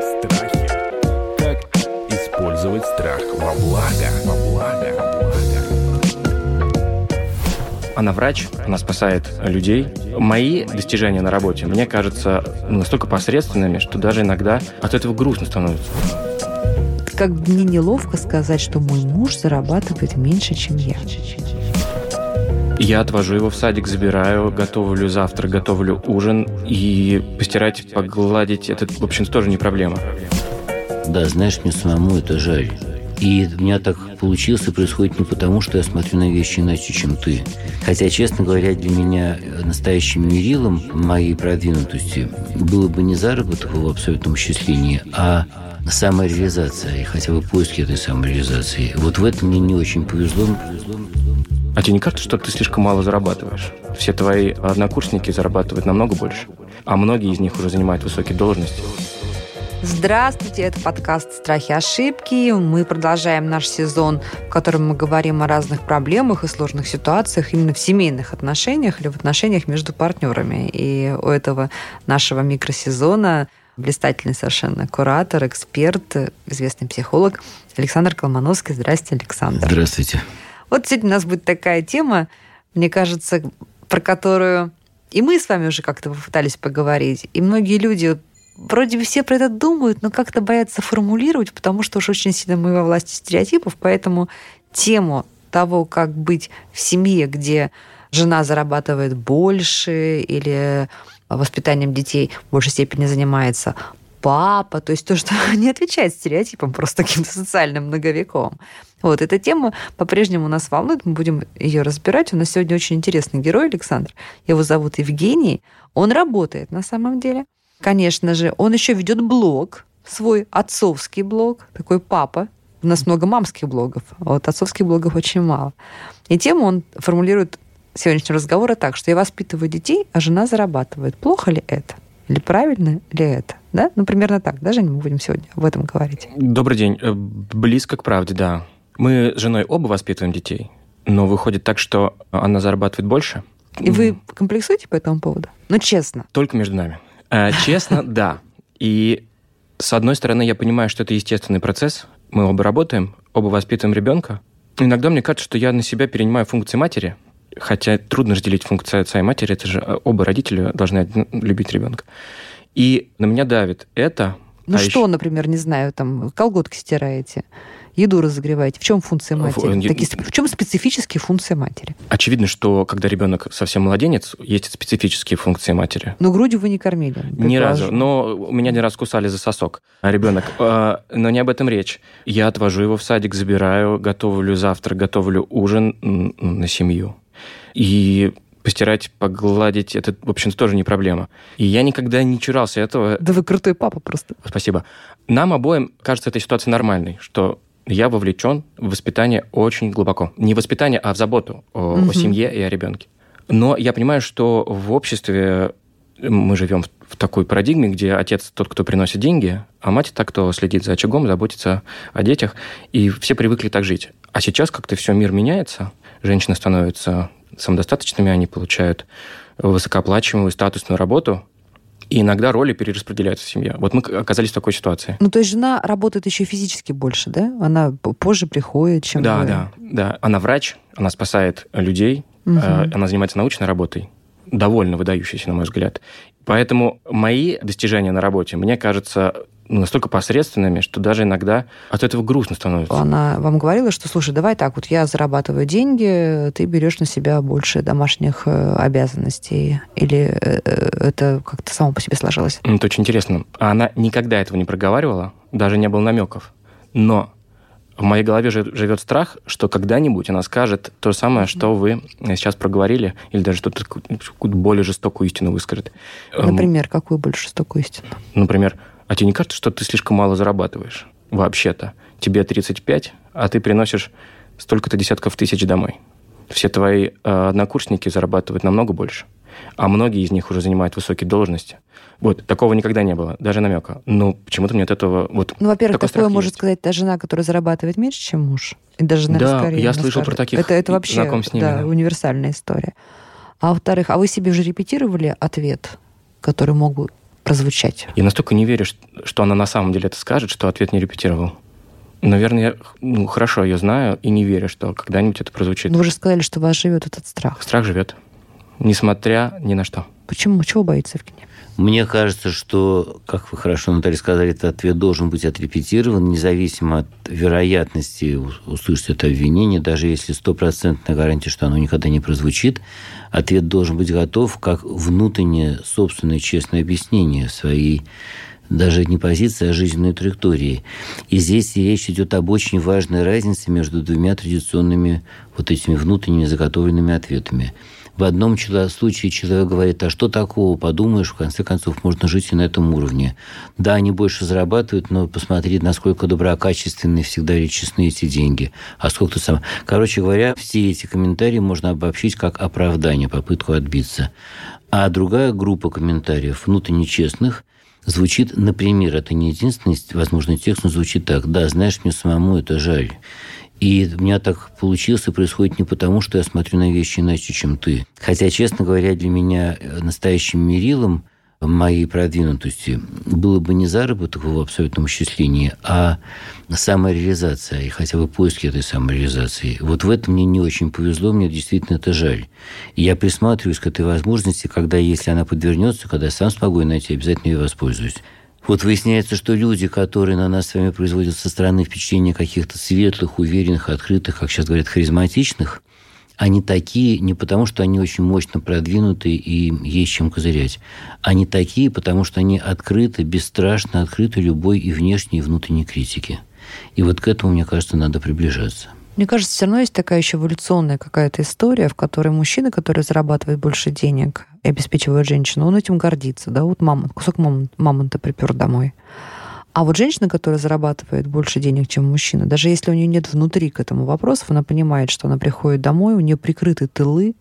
Страхи. Как использовать страх во благо? Во благо. Во благо. Она врач, она спасает людей. Мои достижения на работе, мне кажется, настолько посредственными, что даже иногда от этого грустно становится. Как бы мне неловко сказать, что мой муж зарабатывает меньше, чем я. Я отвожу его в садик, забираю, готовлю завтрак, готовлю ужин. И постирать, погладить, это, в общем тоже не проблема. Да, знаешь, мне самому это жаль. И у меня так получилось и происходит не потому, что я смотрю на вещи иначе, чем ты. Хотя, честно говоря, для меня настоящим мерилом моей продвинутости было бы не заработок в абсолютном счастлении, а самореализация, и хотя бы поиски этой самореализации. Вот в этом мне не очень повезло. А тебе не кажется, что ты слишком мало зарабатываешь? Все твои однокурсники зарабатывают намного больше, а многие из них уже занимают высокие должности. Здравствуйте, это подкаст «Страхи и ошибки». Мы продолжаем наш сезон, в котором мы говорим о разных проблемах и сложных ситуациях именно в семейных отношениях или в отношениях между партнерами. И у этого нашего микросезона блистательный совершенно куратор, эксперт, известный психолог Александр Колмановский. Здрасте, Александр. Здравствуйте. Вот сегодня у нас будет такая тема, мне кажется, про которую и мы с вами уже как-то попытались поговорить, и многие люди вроде бы все про это думают, но как-то боятся формулировать, потому что уж очень сильно мы во власти стереотипов, поэтому тему того, как быть в семье, где жена зарабатывает больше или воспитанием детей в большей степени занимается папа, то есть то, что не отвечает стереотипам, просто каким-то социальным многовековым. Вот, эта тема по-прежнему нас волнует, мы будем ее разбирать. У нас сегодня очень интересный герой Александр. Его зовут Евгений. Он работает на самом деле. Конечно же, он еще ведет блог, свой отцовский блог, такой папа. У нас много мамских блогов, а вот отцовских блогов очень мало. И тему он формулирует сегодняшнего разговора так, что я воспитываю детей, а жена зарабатывает. Плохо ли это? Или правильно ли это? Да? Ну, примерно так, да, Женя, мы будем сегодня об этом говорить. Добрый день. Э, Близко к правде, да. Мы с женой оба воспитываем детей, но выходит так, что она зарабатывает больше. И вы комплексуете по этому поводу? Ну, честно. Только между нами. Э, Честно, да. И с одной стороны, я понимаю, что это естественный процесс. Мы оба работаем, оба воспитываем ребенка. Иногда мне кажется, что я на себя перенимаю функции матери, хотя трудно разделить функции отца и матери, это же э, оба родителя должны любить ребенка. И на меня давит это. Ну а что, еще- например, не знаю, там колготки стираете, еду разогреваете. В чем функция матери? В- Такие в чем специфические функции матери? Очевидно, что когда ребенок совсем младенец, есть специфические функции матери. Ну, грудью вы не кормили. Ни разу. Но меня не раз кусали за сосок а ребенок. А, Но не об этом речь. Я отвожу его в садик, забираю, готовлю завтрак, готовлю ужин на семью. И постирать, погладить, это, в общем-то, тоже не проблема. И я никогда не чурался этого. Да вы крутой папа просто. Спасибо. Нам обоим кажется эта ситуация нормальной, что я вовлечен в воспитание очень глубоко. Не в воспитание, а в заботу о, о Мгм. семье и о ребенке. Но я понимаю, что в обществе мы живем в, в такой парадигме, где отец тот, кто приносит деньги, а мать та, кто следит за очагом, заботится о детях. И все привыкли так жить. А сейчас как-то все мир меняется. Женщины становятся самодостаточными, они получают высокооплачиваемую статусную работу, и иногда роли перераспределяются в семье. Вот мы оказались в такой ситуации. Ну, то есть жена работает еще физически больше, да? Она позже приходит, чем Да, вы. да, да. Она врач, она спасает людей, э, она занимается научной работой, довольно выдающейся, на мой взгляд. Поэтому мои достижения на работе, мне кажется, ну, настолько посредственными, что даже иногда от этого грустно становится. Она вам говорила, что, слушай, давай так, вот я зарабатываю деньги, ты берешь на себя больше домашних э, обязанностей. Или э, э, это как-то само по себе сложилось? Это очень интересно. А Она никогда этого не проговаривала, даже не было намеков. Но в моей голове жи- живет страх, что когда-нибудь она скажет то же самое, что вы сейчас проговорили, или даже что-то более жестокую истину выскажет. Эм, Например, какую больше жестокую истину? Например, а тебе не кажется, что ты слишком мало зарабатываешь? Вообще-то. Тебе 35, а ты приносишь столько-то десятков тысяч домой. Все твои э, однокурсники зарабатывают намного больше. а многие из них уже занимают высокие должности. Вот, такого никогда не было, даже намека. Но почему-то мне от этого... Вот, Ну, во-первых, такое страх может есть. сказать та жена, которая зарабатывает меньше, чем муж. И даже, наверное, Да, скорее я слышал про скажет. таких Это, это вообще знаком с ними, да, да. универсальная история. А во-вторых, а вы себе уже репетировали ответ, который мог бы прозвучать? Я настолько не верю, что она на самом деле это скажет, что ответ не репетировал. Наверное, я ну, хорошо ее знаю и не верю, что когда-нибудь это прозвучит. Ну, вы же сказали, что вас живет этот страх. Страх живет, несмотря ни на что. Почему? Чего боится Евгений? Мне кажется, что, как вы хорошо, Наталья, сказали, этот ответ должен быть отрепетирован, независимо от вероятности услышать это обвинение, даже если стопроцентная гарантия, что оно никогда не прозвучит, ответ должен быть готов как внутреннее собственное честное объяснение своей даже не позиции, а жизненной траектории. И здесь речь идет об очень важной разнице между двумя традиционными вот этими внутренними заготовленными ответами. В одном случае человек говорит, а что такого, подумаешь, в конце концов, можно жить и на этом уровне. Да, они больше зарабатывают, но посмотри, насколько доброкачественные всегда или честны эти деньги. А сколько ты сам... Короче говоря, все эти комментарии можно обобщить как оправдание, попытку отбиться. А другая группа комментариев, внутренне честных, звучит, например, это не единственный возможный текст, но звучит так. Да, знаешь, мне самому это жаль. И у меня так получилось и происходит не потому, что я смотрю на вещи иначе, чем ты. Хотя, честно говоря, для меня э, настоящим мерилом моей продвинутости было бы не заработок в абсолютном исчислении, а самореализация и хотя бы поиски этой самореализации. Вот в этом мне не очень повезло, мне действительно это жаль. И я присматриваюсь к этой возможности, когда, если она подвернется, когда я сам смогу ее найти, обязательно ее воспользуюсь. Вот выясняется, что люди, которые на нас с вами производят со стороны впечатления каких-то светлых, уверенных, открытых, как сейчас говорят, харизматичных, они такие не потому, что они очень мощно продвинуты и есть чем козырять. Они такие, потому что они открыты, бесстрашно открыты любой и внешней, и внутренней критике. И вот к этому, мне кажется, надо приближаться. Мне кажется, все равно есть такая еще эволюционная какая-то история, в которой мужчина, который зарабатывает больше денег и обеспечивает женщину, он этим гордится. Да, вот мамонт, кусок мамон- мамонта припер домой. А вот женщина, которая зарабатывает больше денег, чем мужчина, даже если у нее нет внутри к этому вопросов, она понимает, что она приходит домой, у нее прикрыты тылы,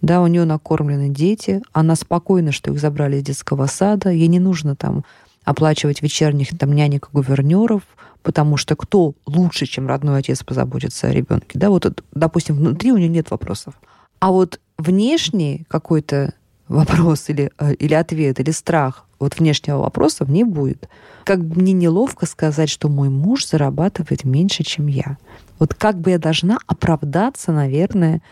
да, у нее накормлены дети, она спокойна, что их забрали из детского сада, ей не нужно там оплачивать вечерних там нянек и гувернеров, потому что кто лучше, чем родной отец позаботится о ребенке, да, вот, допустим, внутри у нее нет вопросов. А вот внешний какой-то вопрос или, э, или ответ, или страх вот внешнего вопроса в ней будет. Как бы мне неловко сказать, что мой муж зарабатывает меньше, чем я. Вот как бы я должна оправдаться, наверное,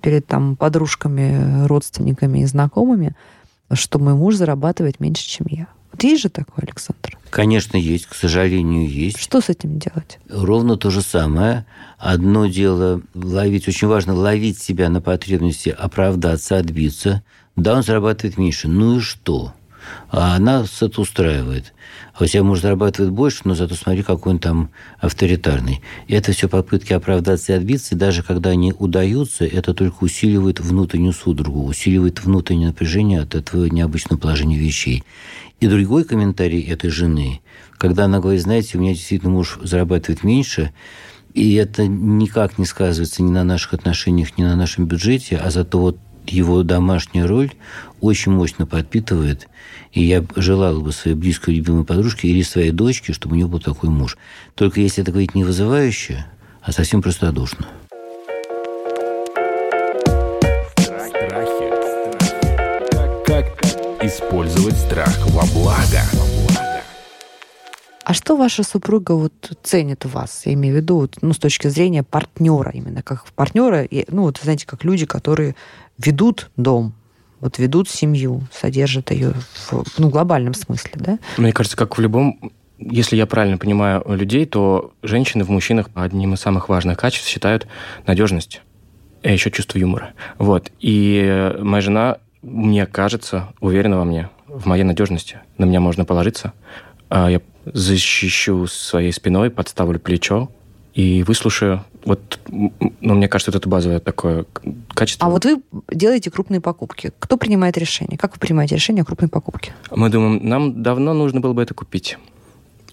перед там подружками, родственниками и знакомыми, что мой муж зарабатывает меньше, чем я. Вот есть же такое, Александр? Конечно, есть, к сожалению, есть. Что с этим делать? Ровно то же самое. Одно дело ловить, очень важно ловить себя на потребности оправдаться, отбиться. Да, он зарабатывает меньше. Ну и что? А она это устраивает. А у тебя муж зарабатывает больше, но зато смотри, какой он там авторитарный. И это все попытки оправдаться и отбиться. И даже когда они удаются, это только усиливает внутреннюю судорогу, усиливает внутреннее напряжение от этого необычного положения вещей. И другой комментарий этой жены, когда она говорит, знаете, у меня действительно муж зарабатывает меньше, и это никак не сказывается ни на наших отношениях, ни на нашем бюджете, а зато вот его домашняя роль очень мощно подпитывает. И я желала бы своей близкой любимой подружке или своей дочке, чтобы у нее был такой муж. Только если это говорить не вызывающе, а совсем простодушно. Использовать страх во благо? А что ваша супруга вот ценит в вас? Я имею в виду, вот, ну, с точки зрения партнера, именно как партнера, и, ну, вот, знаете, как люди, которые ведут дом, вот ведут семью, содержат ее в ну, глобальном смысле, да? Мне кажется, как в любом если я правильно понимаю людей, то женщины в мужчинах одним из самых важных качеств считают надежность, а еще чувство юмора. Вот. И моя жена, мне кажется, уверена во мне, в моей надежности. На меня можно положиться. А Я защищу своей спиной, подставлю плечо и выслушаю. Вот, ну, мне кажется, это базовое такое качество. А вот вы делаете крупные покупки. Кто принимает решение? Как вы принимаете решение о крупной покупке? Мы думаем, нам давно нужно было бы это купить.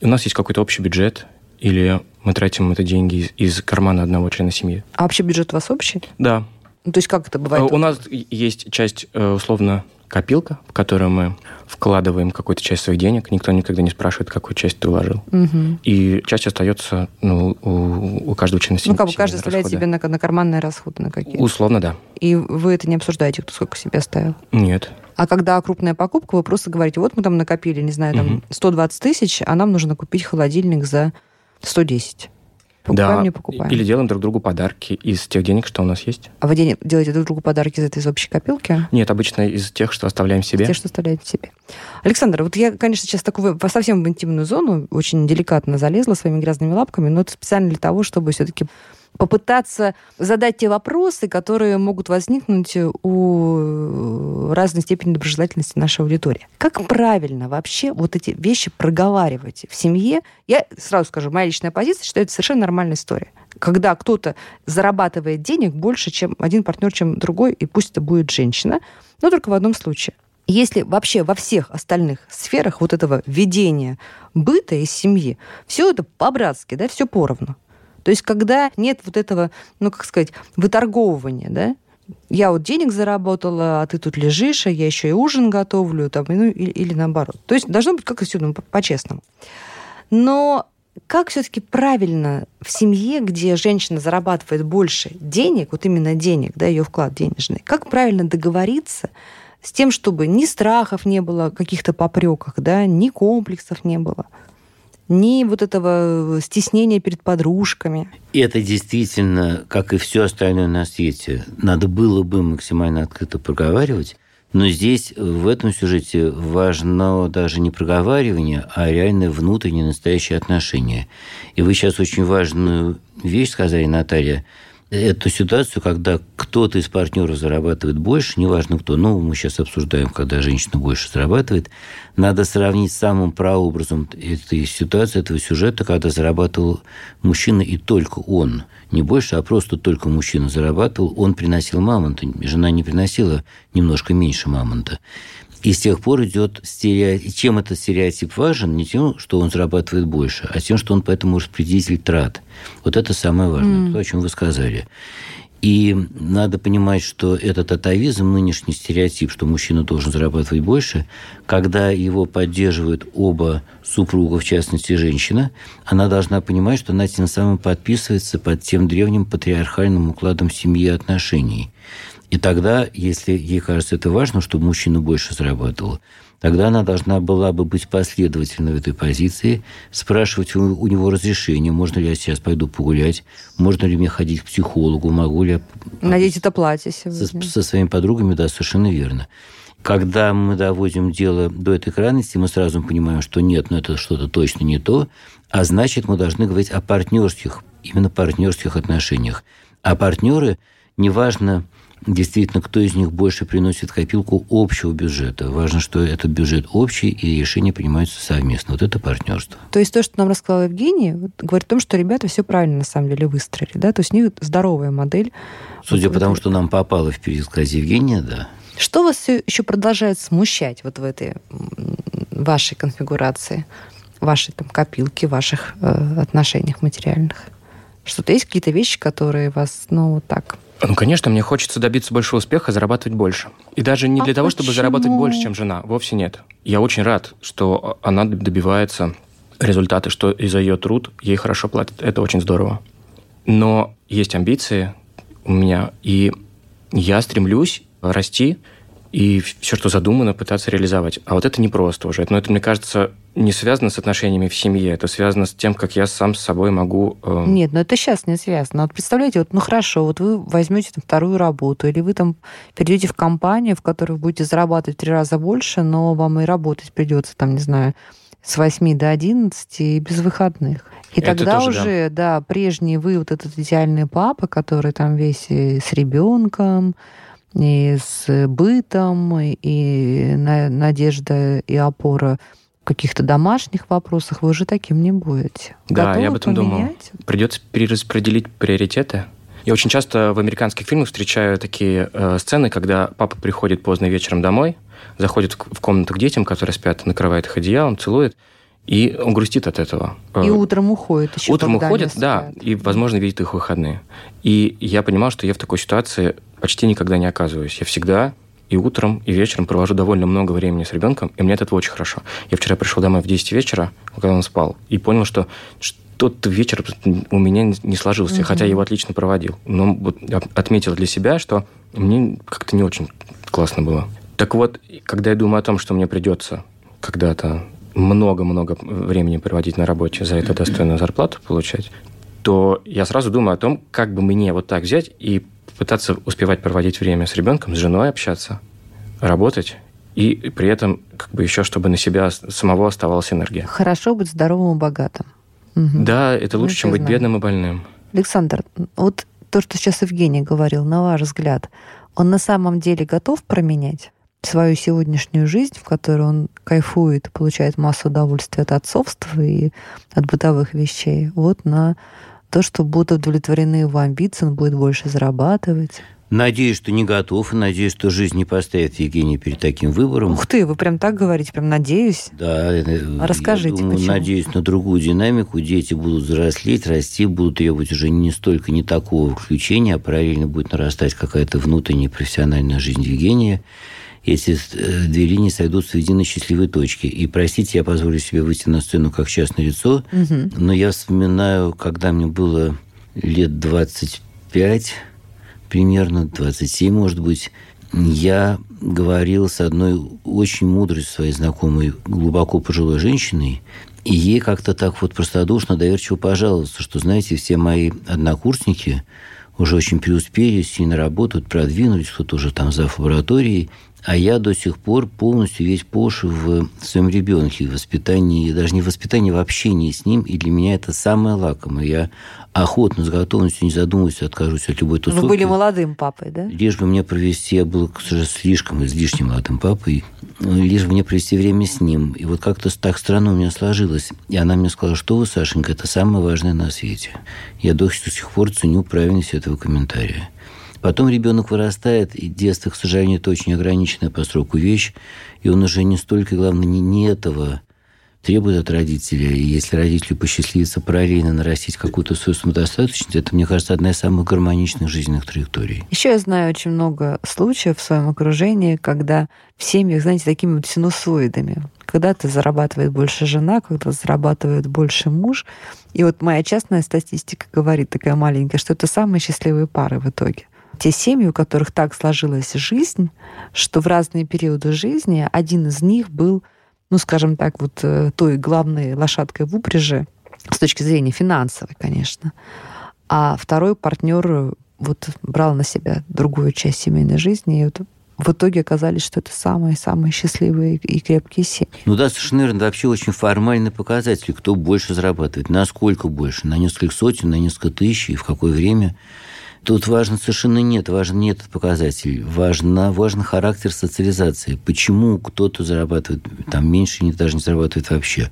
У нас есть какой-то общий бюджет, или мы тратим это деньги из, из кармана одного члена семьи. А вообще бюджет у вас общий? Да. Ну, то есть как это бывает? У нас есть часть, э, условно, копилка, в которую мы вкладываем какую-то часть своих денег. Никто никогда не спрашивает, какую часть ты вложил. Мгм. И часть остается ну, у, у каждого члена семьи. Ну, как бы каждый оставляет себе на, на карманные расходы на какие Условно, да. И вы это не обсуждаете, кто сколько себе оставил? Нет. А когда крупная покупка, вы просто говорите, вот мы там накопили, не знаю, там Мгм. 120 тысяч, а нам нужно купить холодильник за 110. Покупаем, да. не покупаем. Или делаем друг другу подарки из тех денег, что у нас есть. А вы делаете друг другу подарки из этой из общей копилки? Нет, обычно из тех, что оставляем себе. Те, что оставляете себе. Александр, вот я, конечно, сейчас такую совсем в интимную зону очень деликатно залезла своими грязными лапками, но это специально для того, чтобы все-таки попытаться задать те вопросы, которые могут возникнуть у разной степени доброжелательности нашей аудитории. Как правильно вообще вот эти вещи проговаривать в семье? Я сразу скажу, моя личная позиция, что это совершенно нормальная история. Когда кто-то зарабатывает денег больше, чем один партнер, чем другой, и пусть это будет женщина, но только в одном случае. Если вообще во всех остальных сферах вот этого ведения быта из семьи, все это по-братски, да, все поровну. То есть, когда нет вот этого, ну, как сказать, выторговывания, да, я вот денег заработала, а ты тут лежишь, а я еще и ужин готовлю, там, ну, или, или наоборот. То есть должно быть как-то все ну, по- по-честному. Но как все-таки правильно в семье, где женщина зарабатывает больше денег, вот именно денег, да, ее вклад денежный, как правильно договориться с тем, чтобы ни страхов не было, каких-то попреках, да, ни комплексов не было, ни вот этого стеснения перед подружками. И это действительно, как и все остальное на свете, надо было бы максимально открыто проговаривать. Но здесь, в этом сюжете, важно даже не проговаривание, а реально внутреннее настоящее отношение. И вы сейчас очень важную вещь сказали, Наталья, эту ситуацию, когда кто-то из партнеров зарабатывает больше, неважно кто, ну, мы сейчас обсуждаем, когда женщина больше зарабатывает, надо сравнить с самым прообразом этой ситуации, этого сюжета, когда зарабатывал мужчина и только он. Не больше, а просто только мужчина зарабатывал, он приносил мамонта, жена не приносила немножко меньше мамонта. И с тех пор идет стереотип. Чем этот стереотип важен? Не тем, что он зарабатывает больше, а тем, что он поэтому распределитель трат. Вот это самое важное, М. то, о чем вы сказали. И надо понимать, что этот атовизм, нынешний стереотип, что мужчина должен зарабатывать больше, когда его поддерживают оба супруга, в частности, женщина, она должна понимать, что она тем самым подписывается под тем древним патриархальным укладом семьи и отношений. И тогда, если ей кажется это важно, чтобы мужчина больше зарабатывал, тогда она должна была бы быть последовательной в этой позиции, спрашивать у, у него разрешение, можно ли я сейчас пойду погулять, можно ли мне ходить к психологу, могу ли я Надеть это платье со, сегодня. со своими подругами, да, совершенно верно. Когда мы доводим дело до этой крайности, мы сразу понимаем, что нет, ну это что-то точно не то, а значит, мы должны говорить о партнерских, именно партнерских отношениях. А партнеры, неважно, действительно, кто из них больше приносит копилку общего бюджета. Важно, что этот бюджет общий, и решения принимаются совместно. Вот это партнерство. То есть то, что нам рассказала Евгения, вот говорит о том, что ребята все правильно на самом деле выстроили, да, то есть у них здоровая модель. Судя Вот по тому, это- что нам попало в пересказ Евгения, да. Что вас все еще продолжает смущать вот в этой вашей конфигурации, вашей там копилке, ваших э, отношениях материальных? Что-то есть какие-то вещи, которые вас, ну, вот так... Ну, конечно, мне хочется добиться большего успеха, зарабатывать больше. И даже не А для того, чтобы почему? зарабатывать больше, чем жена. Вовсе нет. Я очень рад, что она добивается результата, что и за ее труд ей хорошо платят. Это очень здорово. Но есть амбиции у меня, и я стремлюсь расти и все, что задумано, пытаться реализовать. А вот это непросто уже. Но это, мне кажется, не связано с отношениями в семье. Это связано с тем, как я сам с собой могу... э, Нет, ну это сейчас не связано. Вот представляете, вот, ну хорошо, вот вы возьмете там вторую работу, или вы там перейдете в компанию, в которой вы будете зарабатывать в три раза больше, но вам и работать придется, там, не знаю, с 8 до 11 и без выходных. И Это тогда тоже, да. уже, да. прежний вы, вот этот идеальный папа, который там весь с ребенком, и с бытом, и на- надежда и опора в каких-то домашних вопросах, вы уже таким не будете. Да, Готовы я об этом думал. поменять? Придется перераспределить приоритеты. Я очень часто в американских фильмах встречаю такие э, сцены, когда папа приходит поздно вечером домой, заходит в комнату к детям, которые спят, накрывает их одеялом, целует, и он грустит от этого. И Э, утром уходит еще. Утром уходит, да, и, возможно, видит их выходные. И я понимал, что я в такой ситуации почти никогда не оказываюсь. Я всегда и утром, и вечером провожу довольно много времени с ребенком, и мне от этого очень хорошо. Я вчера пришел домой в 10 вечера, когда он спал, и понял, что тот вечер у меня не сложился, угу. хотя я его отлично проводил. Но вот отметил для себя, что мне как-то не очень классно было. Так вот, когда я думаю о том, что мне придется когда-то много-много времени проводить на работе, за это достойную зарплату получать, то я сразу думаю о том, как бы мне вот так взять и пытаться успевать проводить время с ребенком, с женой общаться, работать, и при этом как бы еще, чтобы на себя самого оставалась энергия. Хорошо быть здоровым и богатым. Угу. Да, это лучше, ну, чем быть знаю. бедным и больным. Александр, вот то, что сейчас Евгений говорил, на ваш взгляд, он на самом деле готов променять свою сегодняшнюю жизнь, в которой он кайфует, получает массу удовольствия от отцовства и от бытовых вещей, вот на то, что будут удовлетворены его амбиции, он будет больше зарабатывать. Надеюсь, что не готов, и надеюсь, что жизнь не поставит Евгения перед таким выбором. Ух ты, вы прям так говорите, прям надеюсь. Да. Э, Расскажите, я думаю, почему? надеюсь на другую динамику. Дети будут взрослеть, расти, будут требовать уже не столько не такого включения, а параллельно будет нарастать какая-то внутренняя профессиональная жизнь Евгения эти э, две линии сойдутся в единой счастливой точке. И, простите, я позволю себе выйти на сцену как частное лицо, угу. но я вспоминаю, когда мне было лет 25, примерно 27, может быть, я говорил с одной очень мудрой своей знакомой, глубоко пожилой женщиной, и ей как-то так вот простодушно, доверчиво пожаловался, что, знаете, все мои однокурсники уже очень преуспели, сильно работают, продвинулись, кто-то уже там за лабораторией, а я до сих пор полностью весь пош в своем ребенке, в воспитании, даже не в воспитании, в общении с ним. И для меня это самое лакомое. Я охотно, с готовностью, не задумываюсь, откажусь от любой тусовки. Вы были молодым папой, да? Лишь бы мне провести, я был, сожалению, слишком излишне молодым папой, лишь бы мне провести время с ним. И вот как-то так странно у меня сложилось. И она мне сказала, что вы, Сашенька, это самое важное на свете. Я до сих пор ценю правильность этого комментария. Потом ребенок вырастает, и детство, к сожалению, это очень ограниченная по сроку вещь, и он уже не столько, главное, не, не этого требует от родителя. И если родителю посчастливится параллельно нарастить какую-то свою самодостаточность, это, мне кажется, одна из самых гармоничных жизненных траекторий. Еще я знаю очень много случаев в своем окружении, когда в семьях, знаете, такими вот синусоидами. Когда-то зарабатывает больше жена, когда-то зарабатывает больше муж. И вот моя частная статистика говорит, такая маленькая, что это самые счастливые пары в итоге те семьи, у которых так сложилась жизнь, что в разные периоды жизни один из них был, ну, скажем так, вот э, той главной лошадкой в упряжи с точки зрения финансовой, конечно. А второй партнер вот брал на себя другую часть семейной жизни, и вот в итоге оказались, что это самые-самые счастливые и крепкие семьи. Ну да, совершенно верно. Это вообще очень формальный показатель, кто больше зарабатывает, насколько больше, на несколько сотен, на несколько тысяч, и в какое время. Тут важно совершенно нет, важен не этот показатель, важно, важен характер социализации. Почему кто-то зарабатывает там меньше, не даже не зарабатывает вообще.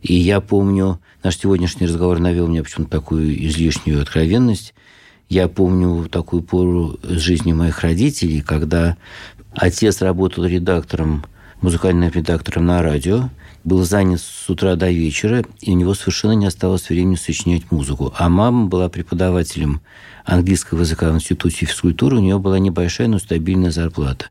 И я помню, наш сегодняшний разговор навел мне почему-то такую излишнюю откровенность. Я помню такую пору жизни моих родителей, когда отец работал редактором, музыкальным редактором на радио, был занят с утра до вечера, и у него совершенно не осталось времени сочинять музыку. А мама была преподавателем английского языка в Институте физкультуры, у нее была небольшая, но стабильная зарплата.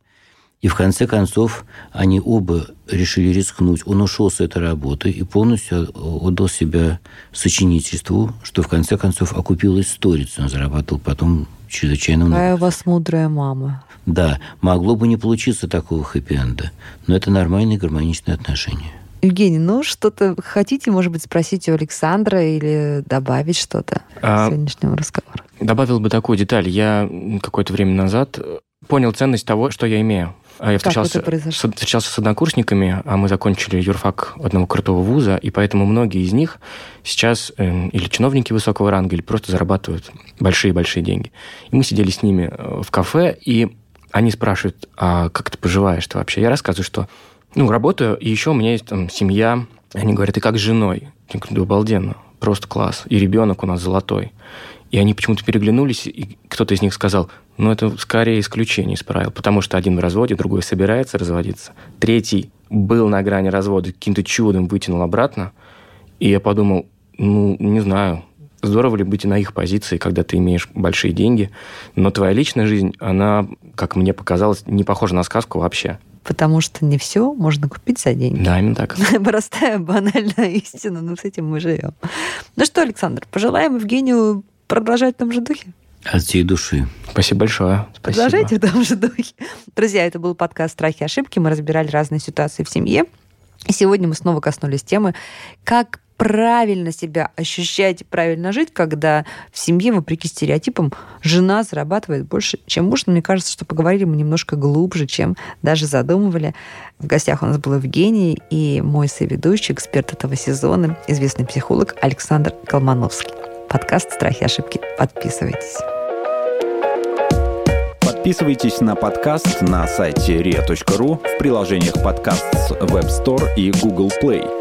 И в конце концов они оба решили рискнуть. Он ушел с этой работы и полностью отдал себя сочинительству, что в конце концов окупилось сторицей. Он зарабатывал потом чрезвычайно много. Какая у вас мудрая мама. Да, могло бы не получиться такого хэппи-энда, но это нормальные гармоничные отношения. Евгений, ну что-то хотите, может быть, спросить у Александра или добавить что-то а, к сегодняшнему разговору? Добавил бы такую деталь. Я какое-то время назад понял ценность того, что я имею. А я встречался, с, встречался с однокурсниками, а мы закончили юрфак одного крутого вуза, и поэтому многие из них сейчас э, или чиновники высокого ранга, или просто зарабатывают большие-большие деньги. И мы сидели с ними э, в кафе, и они спрашивают, а как ты поживаешь-то вообще? Я рассказываю, что ну, работаю, и еще у меня есть там семья. Они говорят, и как с женой? Я говорю, да обалденно, просто класс. И ребенок у нас золотой. И они почему-то переглянулись, и кто-то из них сказал, ну, это скорее исключение из правил, потому что один в разводе, другой собирается разводиться. Третий был на грани развода, каким-то чудом вытянул обратно. И я подумал, ну, не знаю, здорово ли быть на их позиции, когда ты имеешь большие деньги, но твоя личная жизнь, она, как мне показалось, не похожа на сказку вообще. Потому что не все можно купить за деньги. Да, именно так. Простая, банальная истина, но с этим мы живем. Ну что, Александр, пожелаем Евгению продолжать в том же духе. От всей души. Спасибо большое. Спасибо. Продолжайте в том же духе. Друзья, это был подкаст «Страхи и ошибки». Мы разбирали разные ситуации в семье. И сегодня мы снова коснулись темы, как правильно себя ощущать, правильно жить, когда в семье, вопреки стереотипам, жена зарабатывает больше, чем муж. Но мне кажется, что поговорили мы немножко глубже, чем даже задумывали. В гостях у нас был Евгений и мой соведущий, эксперт этого сезона, известный психолог Александр Колмановский. Подкаст «Страхи и ошибки». Подписывайтесь. Подписывайтесь на подкаст на сайте ria.ru в приложениях подкаст с Web Store и Google Play.